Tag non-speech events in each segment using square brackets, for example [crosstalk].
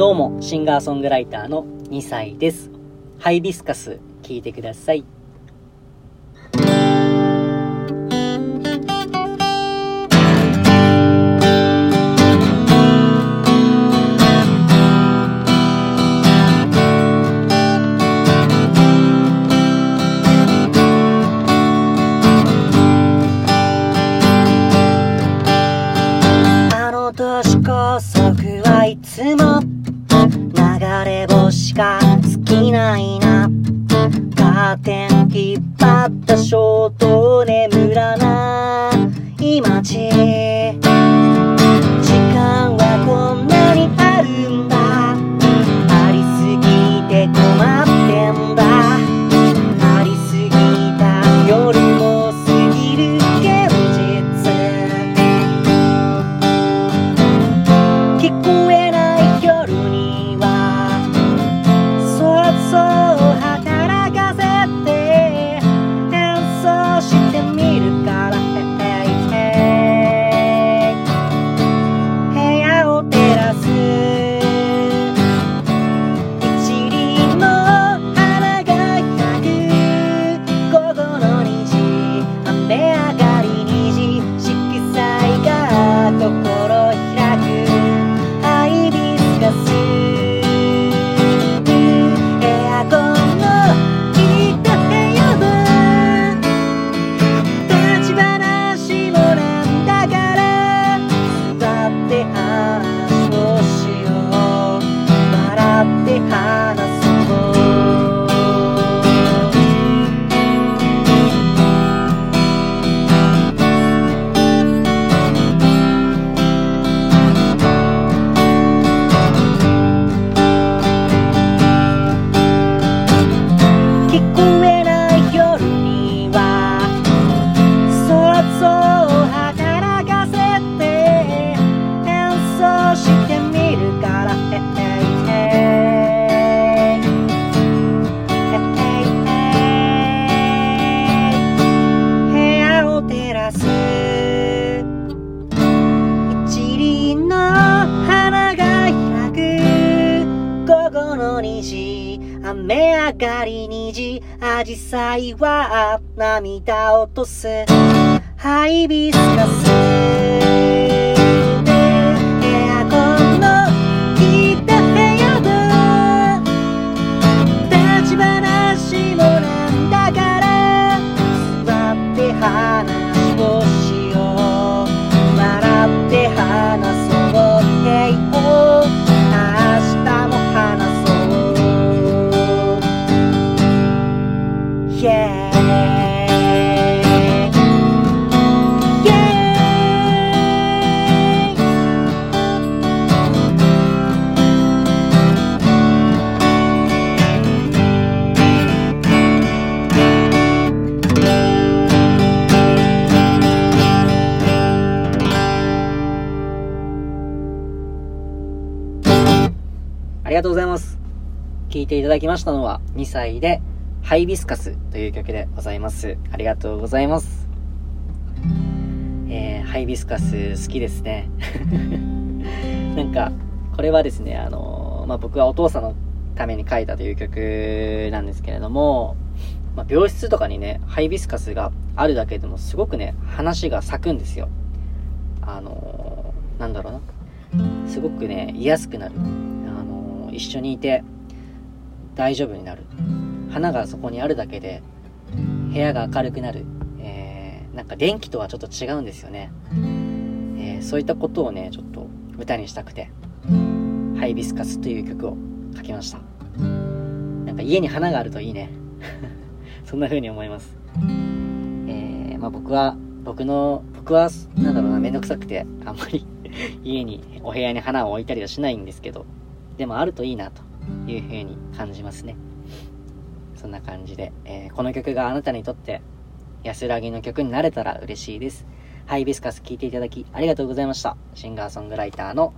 どうも、シンガーソングライターの2歳です。ハイビスカス、聴いてください。またショート雨上がり2時アジサイは涙落とす。ハイビスカス。りがとうございます。聴いていただきましたのは、2歳で、ハイビスカスという曲でございます。ありがとうございます。えー、ハイビスカス好きですね。[laughs] なんか、これはですね、あのーまあ、僕はお父さんのために書いたという曲なんですけれども、まあ、病室とかにね、ハイビスカスがあるだけでもすごくね、話が咲くんですよ。あのーなんだろうな。すごくね、居やすくなる。一緒にいて大丈夫になる。花がそこにあるだけで部屋が明るくなる。えー、なんか電気とはちょっと違うんですよね。えーそういったことをね、ちょっと歌にしたくて、ハイビスカスという曲を書きました。なんか家に花があるといいね。[laughs] そんな風に思います。えー、まあ僕は、僕の、僕は、なんだろうな、めんどくさくて、あんまり [laughs] 家に、お部屋に花を置いたりはしないんですけど、でもあるといいな、というふうに感じますね。そんな感じで、えーこの曲があなたにとって安らぎの曲になれたら嬉しいです。ハイビスカス聴いていただきありがとうございました。シンガーソングライターの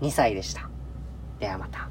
2歳でした。ではまた。